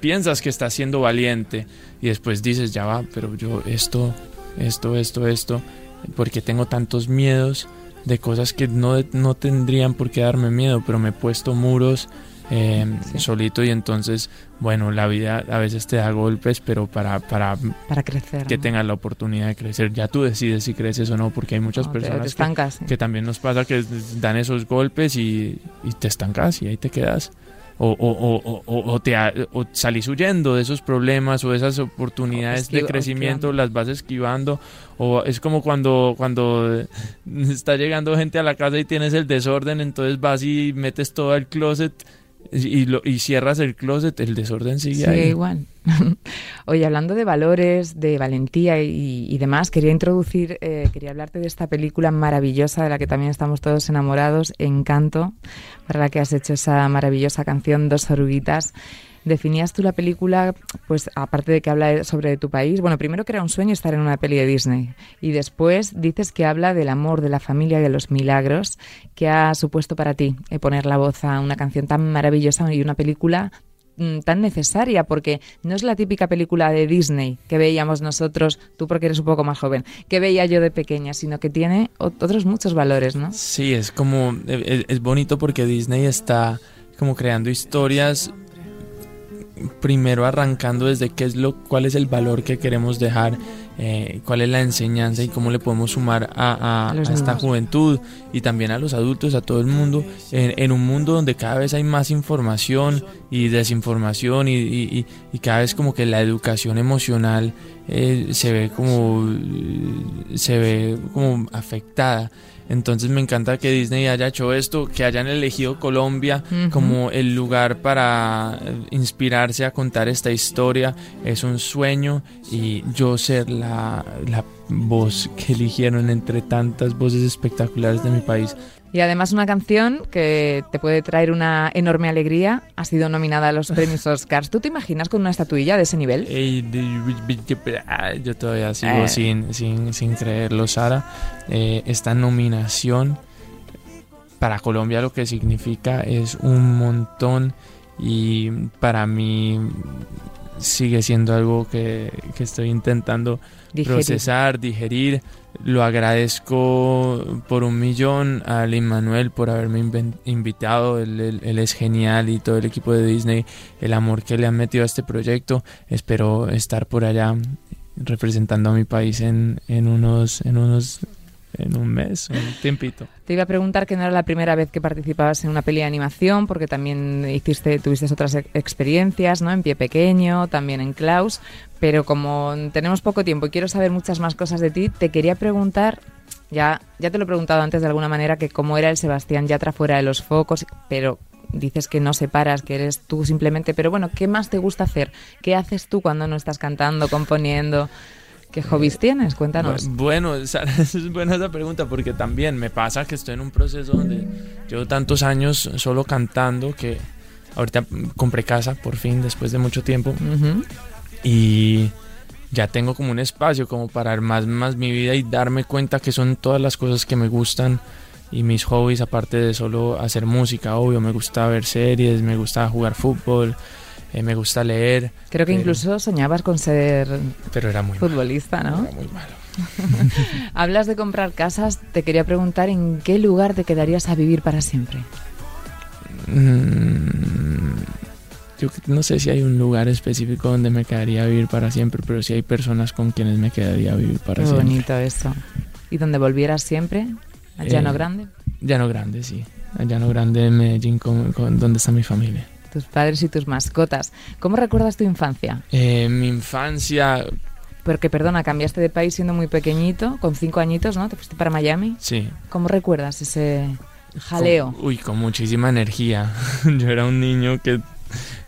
piensas que estás siendo valiente y después dices, ya va, pero yo esto, esto, esto, esto, porque tengo tantos miedos de cosas que no, no tendrían por qué darme miedo, pero me he puesto muros eh, solito y entonces, bueno, la vida a veces te da golpes, pero para, para, para crecer. Que tengas la oportunidad de crecer. Ya tú decides si creces o no, porque hay muchas personas que, también nos pasa que dan esos golpes y, y te estancas y ahí te quedas. O, o, o, o, te o salís huyendo de esos problemas o de esas oportunidades de crecimiento, las vas esquivando. O es como cuando, cuando está llegando gente a la casa y tienes el desorden, entonces vas y metes todo el closet y, lo, y cierras el closet, el desorden sigue sí, igual. Oye, hablando de valores, de valentía y, demás, quería introducir, eh, quería hablarte de esta película maravillosa de la que también estamos todos enamorados, Encanto, para la que has hecho esa maravillosa canción Dos oruguitas definías tú la película, pues aparte de que habla sobre tu país, bueno, primero que era un sueño estar en una peli de Disney y después dices que habla del amor, de la familia de los milagros que ha supuesto para ti eh, poner la voz a una canción tan maravillosa y una película mm, tan necesaria porque no es la típica película de Disney que veíamos nosotros, tú porque eres un poco más joven, que veía yo de pequeña, sino que tiene otros muchos valores, ¿no? Sí, es como e, e, es bonito porque Disney está como creando historias primero arrancando desde qué es lo, cuál es el valor que queremos dejar, eh, cuál es la enseñanza y cómo le podemos sumar a, esta juventud y también a los adultos, a todo el mundo, en, un mundo donde cada vez hay más información y desinformación y, cada vez como que la educación emocional eh, se ve como se ve como afectada. Entonces me encanta que Disney haya hecho esto, que hayan elegido Colombia como el lugar para eh, inspirarse a contar esta historia. Es un sueño y yo ser la, la voz que eligieron entre tantas voces espectaculares de mi país y además una canción que te puede traer una enorme alegría. Ha sido nominada a los premios Oscars. ¿Tú te imaginas con una estatuilla de ese nivel? Yo todavía sigo eh. sin, sin, sin, creerlo, Sara. Eh, esta nominación para Colombia lo que significa es un montón y para mí sigue siendo algo que, que estoy intentando procesar, digerir lo agradezco por un millón a Lin Manuel por haberme invitado. Él, es genial y todo el equipo de Disney, el amor que le han metido a este proyecto. Espero estar por allá representando a mi país en, en unos, en unos en un mes, un tiempito. Te iba a preguntar que no era la primera vez que participabas en una peli de animación, porque también hiciste, tuviste otras experiencias, ¿no? En Pie Pequeño, también en Klaus, pero como tenemos poco tiempo y quiero saber muchas más cosas de ti, te quería preguntar, ya, ya te lo he preguntado antes de alguna manera, que cómo era el Sebastián Yatra fuera de los focos, pero dices que no separas, que eres tú simplemente, pero bueno, ¿qué más te gusta hacer? ¿Qué haces tú cuando no estás cantando, componiendo? ¿Qué hobbies tienes? Cuéntanos. Bueno, es buena esa pregunta porque también me pasa que estoy en un proceso donde llevo tantos años solo cantando que ahorita compré casa por fin después de mucho tiempo y ya tengo como un espacio como para armar más mi vida y darme cuenta que son todas las cosas que me gustan y mis hobbies aparte de solo hacer música, obvio, me gusta ver series, me gusta jugar fútbol, eh, me gusta leer. Creo que incluso soñabas con ser pero era muy futbolista, ¿no? Era muy malo. Hablas de comprar casas, te quería preguntar en qué lugar te quedarías a vivir para siempre. Mm, yo no sé si hay un lugar específico donde me quedaría a vivir para siempre, pero sí hay personas con quienes me quedaría a vivir para siempre. bonito eso. ¿Y donde volvieras siempre? ¿A Llano eh, Grande? Llano Grande, sí. A Llano Grande en Medellín, con, donde está mi familia tus padres y tus mascotas. ¿Cómo recuerdas tu infancia? Eh, mi infancia... Porque, perdona, cambiaste de país siendo muy pequeñito, con cinco añitos, ¿no? Te fuiste para Miami. Sí. ¿Cómo recuerdas ese jaleo? uy, con muchísima energía. Yo era un niño que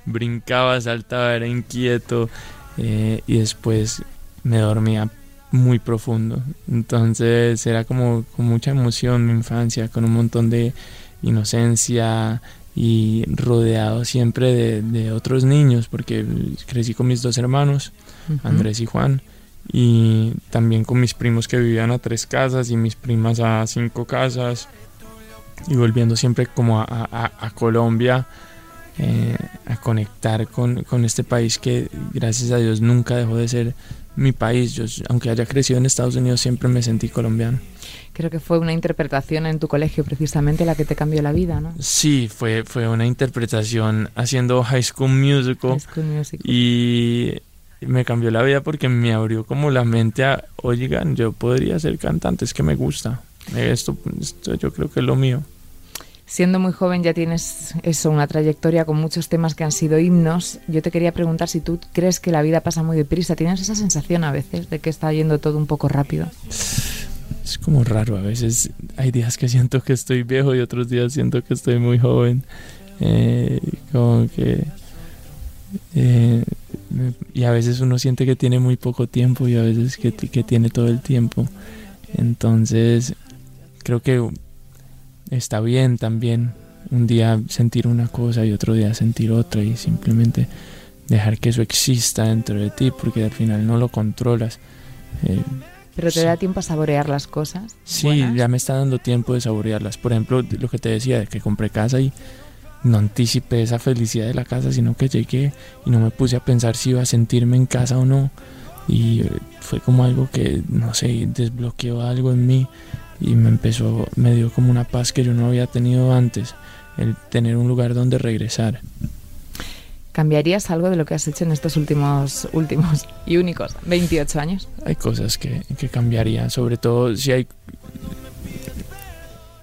brincaba, saltaba, era inquieto. Eh, y después me dormía muy profundo. Entonces era como con mucha emoción mi infancia, con un montón de inocencia y rodeado siempre de, otros niños, porque crecí con mis dos hermanos, Andrés y Juan, y también con mis primos que vivían a tres casas y mis primas a cinco casas, y volviendo siempre como a, Colombia. Eh, a conectar con, con este país que gracias a Dios nunca dejó de ser mi país. Yo, aunque haya crecido en Estados Unidos, siempre me sentí colombiano. Creo que fue una interpretación en tu colegio precisamente la que te cambió la vida, ¿no? Sí, fue, fue una interpretación haciendo High School Musical. Y me cambió la vida porque me abrió como la mente a, oigan, yo podría ser cantante, es que me gusta. Esto, esto yo creo que es lo mío. Siendo muy joven ya tienes eso, una trayectoria con muchos temas que han sido himnos. Yo te quería preguntar si tú crees que la vida pasa muy deprisa. ¿Tienes esa sensación a veces de que está yendo todo un poco rápido? Es como raro, a veces hay días que siento que estoy viejo y otros días siento que estoy muy joven. Eh, como que... Eh, y a veces uno siente que tiene muy poco tiempo y a veces que, que tiene todo el tiempo. Entonces, creo que está bien también un día sentir una cosa y otro día sentir otra y simplemente dejar que eso exista dentro de ti porque al final no lo controlas. Eh, ¿Pero te da tiempo a saborear las cosas? Sí, ya me está dando tiempo de saborearlas. Por ejemplo, lo que te decía, de que compré casa y no anticipé esa felicidad de la casa, sino que llegué y no me puse a pensar si iba a sentirme en casa o no. Y eh, fue como algo que, no sé, desbloqueó algo en mí y me empezó, me dio como una paz que yo no había tenido antes, el tener un lugar donde regresar. ¿Cambiarías algo de lo que has hecho en estos últimos, últimos y únicos 28 años? Hay cosas que, que cambiaría, sobre todo si hay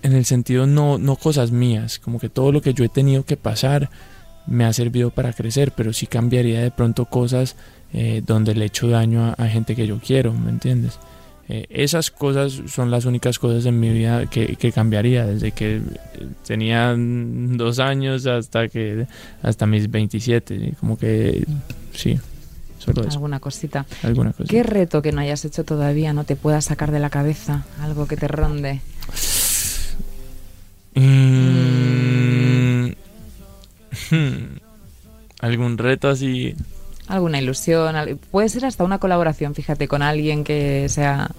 en el sentido no, no cosas mías, como que todo lo que yo he tenido que pasar me ha servido para crecer, pero sí cambiaría de pronto cosas eh, donde le echo daño a, gente que yo quiero, ¿me entiendes? Eh, esas cosas son las únicas cosas en mi vida que, cambiaría desde que tenía dos años hasta que hasta mis 27 como que sí solo eso. alguna cosita. Alguna cosita. qué reto que no hayas hecho todavía no te puedas sacar de la cabeza algo que te ronde. Mm. algún reto así alguna ilusión, puede ser hasta una colaboración, fíjate, con alguien que sea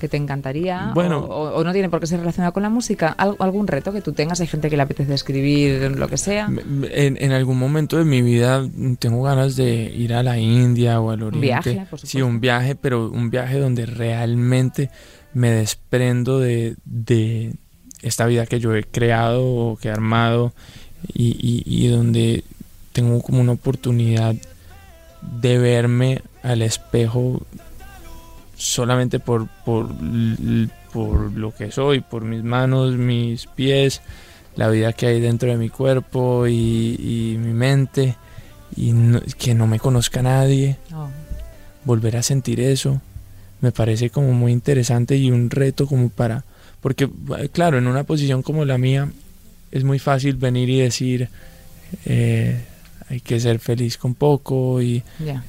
que te encantaría bueno, o, no tiene por qué ser relacionado con la música, algún reto que tú tengas, hay gente que le apetece escribir, lo que sea. En, algún momento de mi vida tengo ganas de ir a la India o al Oriente. Un viaje, por Sí, un viaje, pero un viaje donde realmente me desprendo de, de esta vida que yo he creado o que he armado y, y, y donde tengo como una oportunidad de verme al espejo solamente por, por, por, lo que soy, por mis manos, mis pies, la vida que hay dentro de mi cuerpo y, mi mente, y que no me conozca nadie. Oh. Volver a sentir eso me parece como muy interesante y un reto como para... Porque, claro, en una posición como la mía es muy fácil venir y decir... Eh, hay que ser feliz con poco y,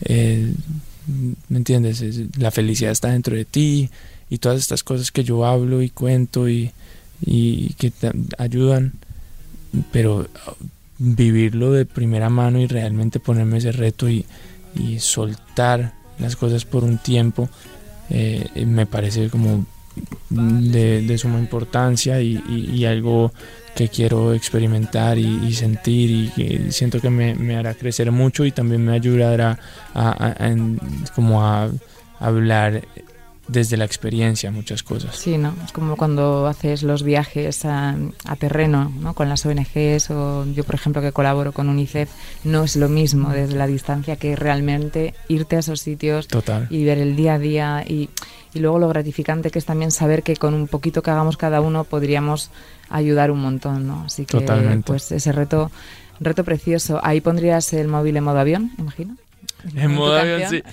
eh, ¿me entiendes? La felicidad está dentro de ti y todas estas cosas que yo hablo y cuento y, que te ayudan, pero vivirlo de primera mano y realmente ponerme ese reto y, soltar las cosas por un tiempo eh, me parece como de, suma importancia y, algo que quiero experimentar y, sentir y que siento que me, hará crecer mucho y también me ayudará a, como a hablar desde la experiencia muchas cosas. Sí, ¿no? Es como cuando haces los viajes a, terreno, ¿no? Con las ONGs o yo, por ejemplo, que colaboro con UNICEF, no es lo mismo desde la distancia que realmente irte a esos sitios y ver el día a día y, y luego lo gratificante que es también saber que con un poquito que hagamos cada uno podríamos ayudar un montón, ¿no? Así que pues ese reto reto precioso. Ahí pondrías el móvil en modo avión, imagino. En modo avión, sí.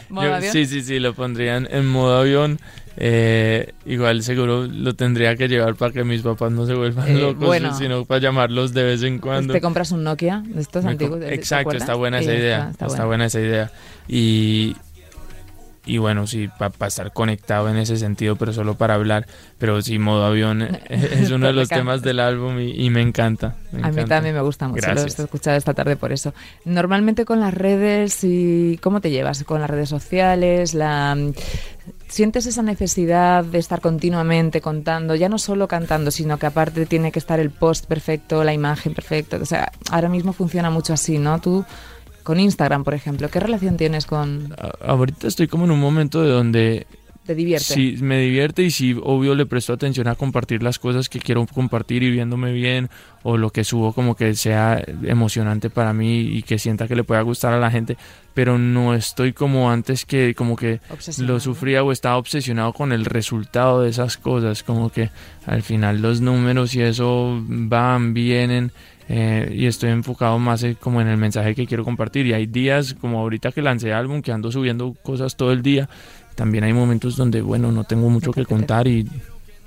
sí, sí, sí, lo pondrían en modo avión. Eh, igual seguro lo tendría que llevar para que mis papás no se vuelvan eh, locos, sino para llamarlos de vez en cuando. Te compras un Nokia de estos antiguos. Exacto, está buena esa idea. Está, buena esa idea. Y, y bueno, sí, para estar conectado en ese sentido, pero solo para hablar. Pero sí, modo avión es uno de los temas del álbum y, me encanta. a mí también me gusta mucho, lo he escuchado esta tarde por eso. Normalmente con las redes, y ¿cómo te llevas? Con las redes sociales, la... ¿Sientes esa necesidad de estar continuamente contando, ya no solo cantando, sino que aparte tiene que estar el post perfecto, la imagen perfecta? O sea, ahora mismo funciona mucho así, ¿no? Tú con Instagram, por ejemplo. ¿Qué relación tienes con...? ahorita estoy como en un momento de donde... ¿Te divierte? Sí, me divierte y sí, obvio, le presto atención a compartir las cosas que quiero compartir y viéndome bien o lo que subo como que sea emocionante para mí y que sienta que le pueda gustar a la gente, pero no estoy como antes que como que lo sufría o estaba obsesionado con el resultado de esas cosas, como que al final los números y eso van, vienen eh, y estoy enfocado más como en el mensaje que quiero compartir y hay días como ahorita que lancé álbum que ando subiendo cosas todo el día también hay momentos donde bueno no tengo mucho que contar y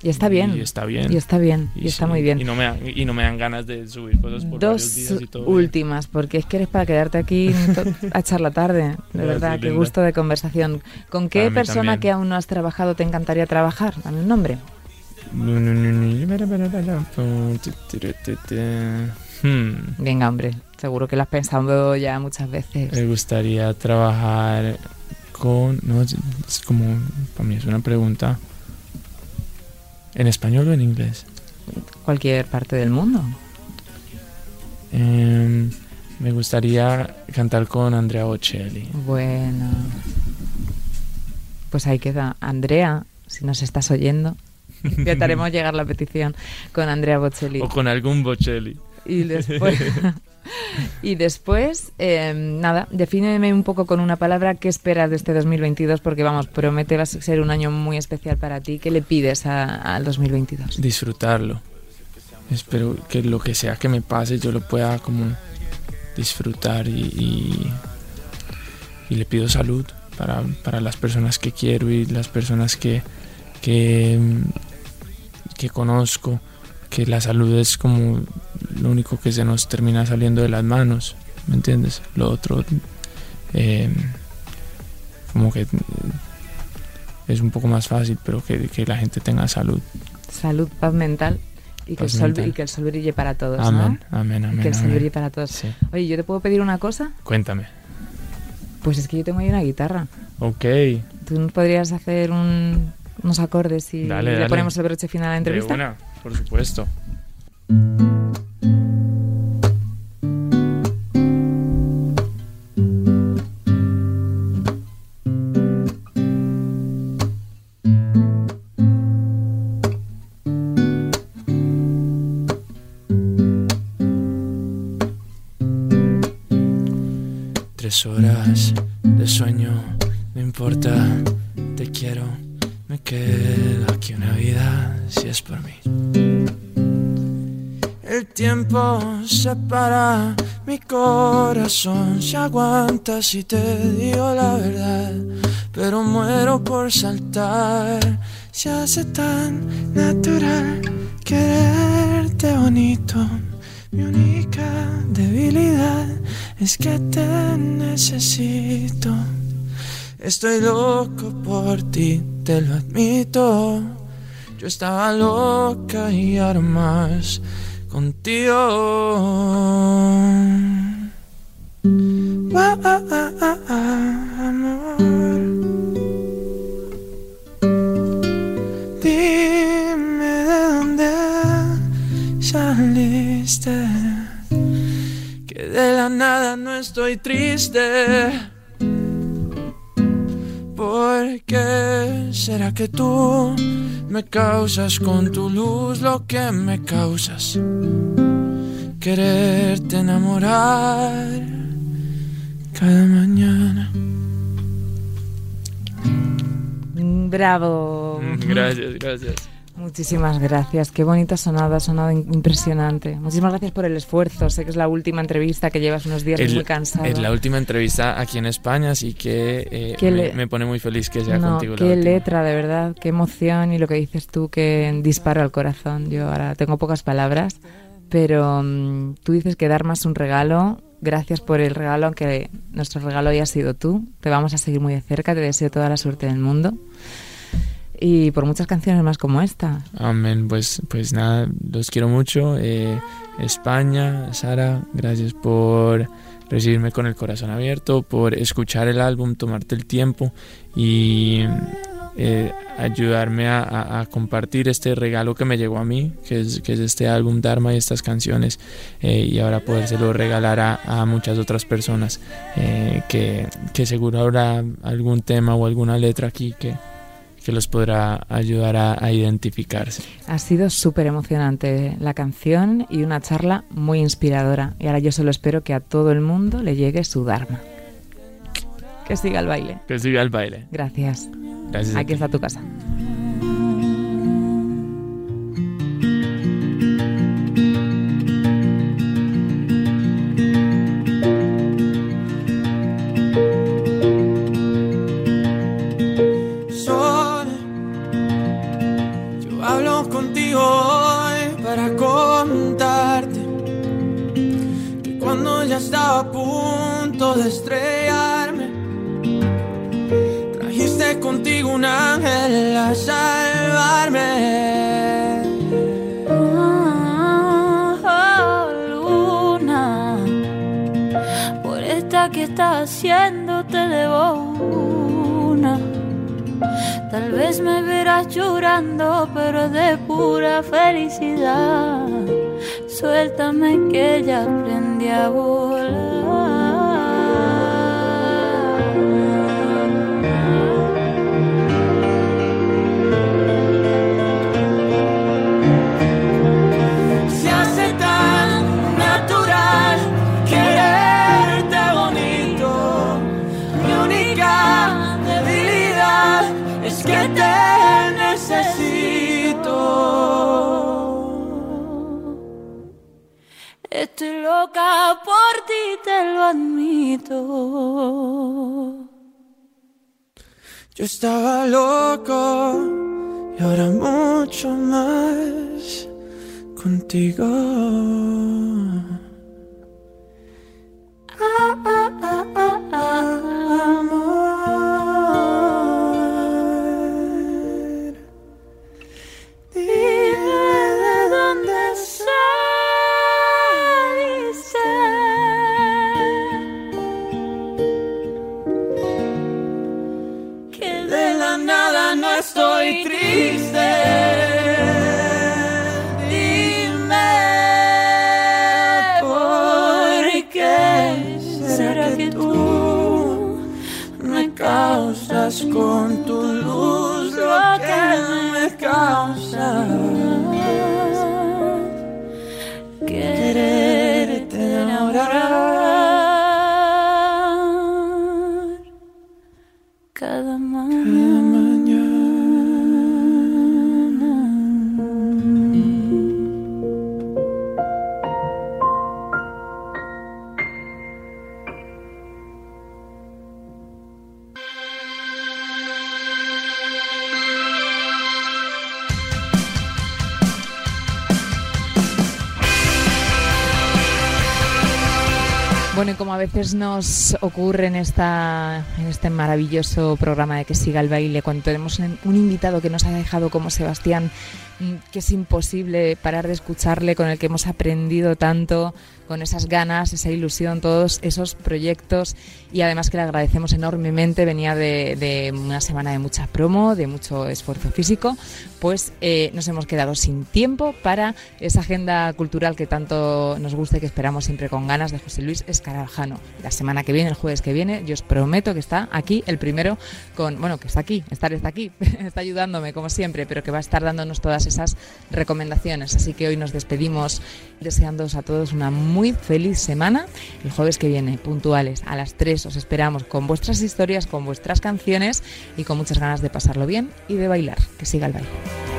y está bien. Y está bien. Y está bien. Y, está muy bien. Y no, me y no me dan ganas de subir cosas por Dos días y todo últimas, porque es que eres para quedarte aquí a echar la tarde. De verdad, qué gusto de conversación. ¿Con qué persona que aún no has trabajado te encantaría trabajar? Dame un nombre. Hmm. Venga, hombre, seguro que lo has pensado ya muchas veces. Me gustaría trabajar con... No, es como... Para mí es una pregunta. ¿En español o en inglés? Cualquier parte del mundo. Em, me gustaría cantar con Andrea Bocelli. Bueno. Pues ahí queda. Andrea, si nos estás oyendo, intentaremos llegar la petición con Andrea Bocelli. O con algún Bocelli. Y después, y después em, nada, defíneme un poco con una palabra qué esperas de este 2022, porque vamos, promete va a ser un año muy especial para ti. ¿Qué le pides al 2022? Disfrutarlo. Espero que lo que sea que me pase yo lo pueda como disfrutar y, y, le pido salud para, para, las personas que quiero y las personas que, que, que conozco que la salud es como lo único que se nos termina saliendo de las manos, ¿me entiendes? Lo otro, eh, como que es un poco más fácil, pero que, que la gente tenga salud. Salud, paz mental. Y que, el sol, y que el sol brille para todos. Amén, amén, amén. que el sol brille para todos. Oye, ¿yo te puedo pedir una cosa? Cuéntame. Pues es que yo tengo ahí una guitarra. Ok. ¿Tú podrías hacer unos acordes y le ponemos el broche final a la entrevista? Por supuesto. Tres horas de sueño, no importa, te quiero, me quedo aquí una vida si es por mí. El tiempo separa mi corazón, se aguanta si te digo la verdad, pero muero por saltar. Se hace tan natural quererte bonito. Mi única debilidad es que te necesito. Estoy loco por ti, te lo admito. Yo estaba loca y ahora más contigo. amor. Dime de dónde saliste. Que de la nada no estoy triste. ¿Por qué será que tú me causas con tu luz lo que me causas. Quererte enamorar cada mañana. Bravo. Gracias, gracias. Muchísimas gracias. Qué bonita sonada, ha sonado impresionante. Muchísimas gracias por el esfuerzo. Sé que es la última entrevista que llevas unos días muy cansado. Es la última entrevista aquí en España, así que eh, me, pone muy feliz que sea contigo. Qué letra, de verdad, qué emoción y lo que dices tú que dispara al corazón. Yo ahora tengo pocas palabras, pero mm, tú dices que dar más un regalo gracias por el regalo, aunque nuestro regalo haya sido tú. Te vamos a seguir muy de cerca, te deseo toda la suerte del mundo. Y por muchas canciones más como esta. Amén, pues, pues nada, los quiero mucho. Eh, España, Sara, gracias por recibirme con el corazón abierto, por escuchar el álbum, tomarte el tiempo y eh, ayudarme a, compartir este regalo que me llegó a mí, que es, este álbum Dharma y estas canciones, eh, y ahora podérselo regalar a, muchas otras personas, eh, que, que seguro habrá algún tema o alguna letra aquí que, que los podrá ayudar a, identificarse. Ha sido súper emocionante la canción y una charla muy inspiradora. Y ahora yo solo espero que a todo el mundo le llegue su Dharma. Que siga el baile. Que siga el baile. Gracias. Gracias. Aquí está tu casa. Me verás llorando, pero de pura felicidad. Suéltame que ya aprendí a volar. Por ti, te lo admito. Yo estaba loco y ahora mucho más contigo. Veces nos ocurre en, esta, en este maravilloso programa de Que siga el baile, cuando tenemos un invitado que nos ha dejado como Sebastián, mm, que es imposible parar de escucharle, con el que hemos aprendido tanto, con esas ganas, esa ilusión, todos esos proyectos y además que le agradecemos enormemente, venía de, una semana de mucha promo, de mucho esfuerzo físico, pues eh, nos hemos quedado sin tiempo para esa agenda cultural que tanto nos gusta y que esperamos siempre con ganas de José Luis Escarajano. La semana que viene, el jueves que viene, yo os prometo que está aquí el primero con, bueno, que está aquí, estar está aquí, está ayudándome como siempre, pero que va a estar dándonos todas esas recomendaciones. Así que hoy nos despedimos deseándoos a todos una muy muy feliz semana. El jueves que viene, puntuales, a las 3 os esperamos con vuestras historias, con vuestras canciones y con muchas ganas de pasarlo bien y de bailar. Que siga el baile.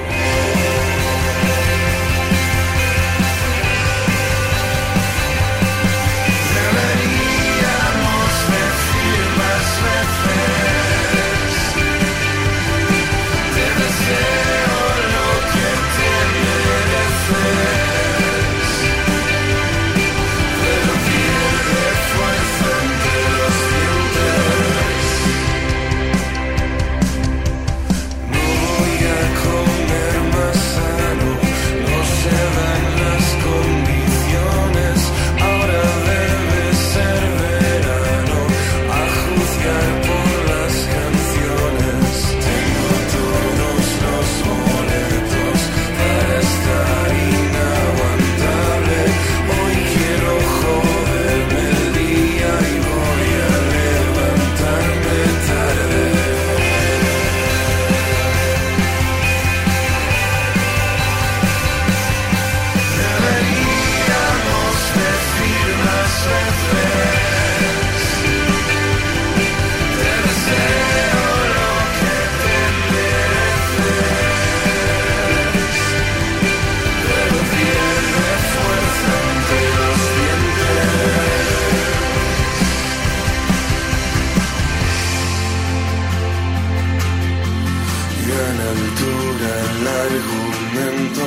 el argumento,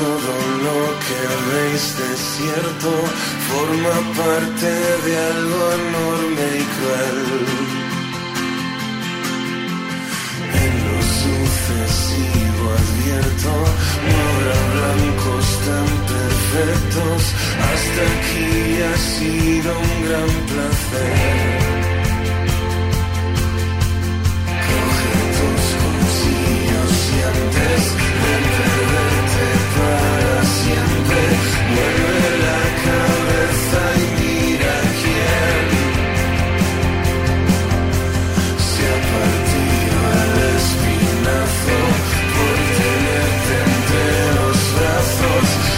todo lo que veis de cierto forma parte de algo enorme y cruel. En lo sucesivo advierto, no habrá blancos tan perfectos, hasta aquí ha sido un gran placer.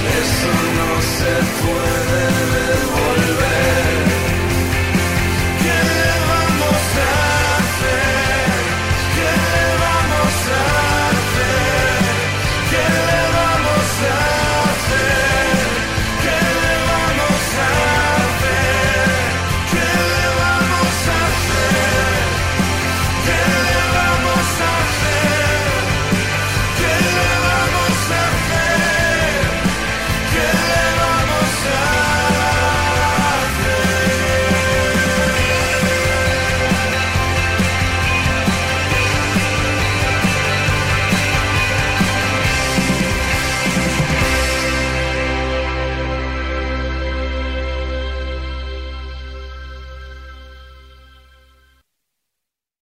Eso no se puede